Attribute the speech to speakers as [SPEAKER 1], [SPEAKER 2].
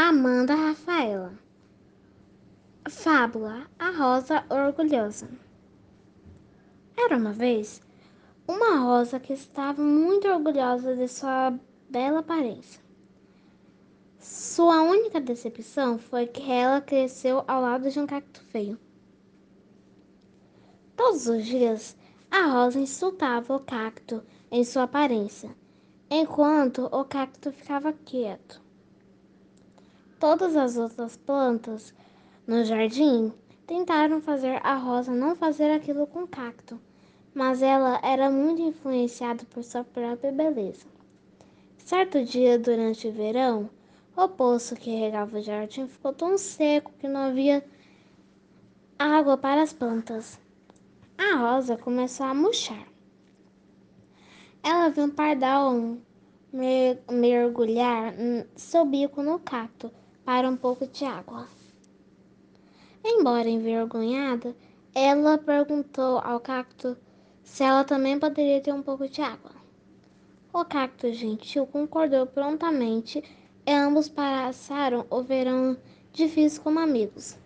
[SPEAKER 1] Amanda Rafaela. Fábula A Rosa Orgulhosa. Era uma vez uma rosa que estava muito orgulhosa de sua bela aparência. Sua única decepção foi que ela cresceu ao lado de um cacto feio. Todos os dias, a rosa insultava o cacto em sua aparência, enquanto o cacto ficava quieto. Todas as outras plantas no jardim tentaram fazer a rosa não fazer aquilo com cacto, mas ela era muito influenciada por sua própria beleza. Certo dia, durante o verão, o poço que regava o jardim ficou tão seco que não havia água para as plantas. A rosa começou a murchar. Ela viu um pardal mergulhar seu bico no cacto para um pouco de água. Embora envergonhada, ela perguntou ao cacto se ela também poderia ter um pouco de água. O cacto gentil concordou prontamente e ambos passaram o verão difícil como amigos.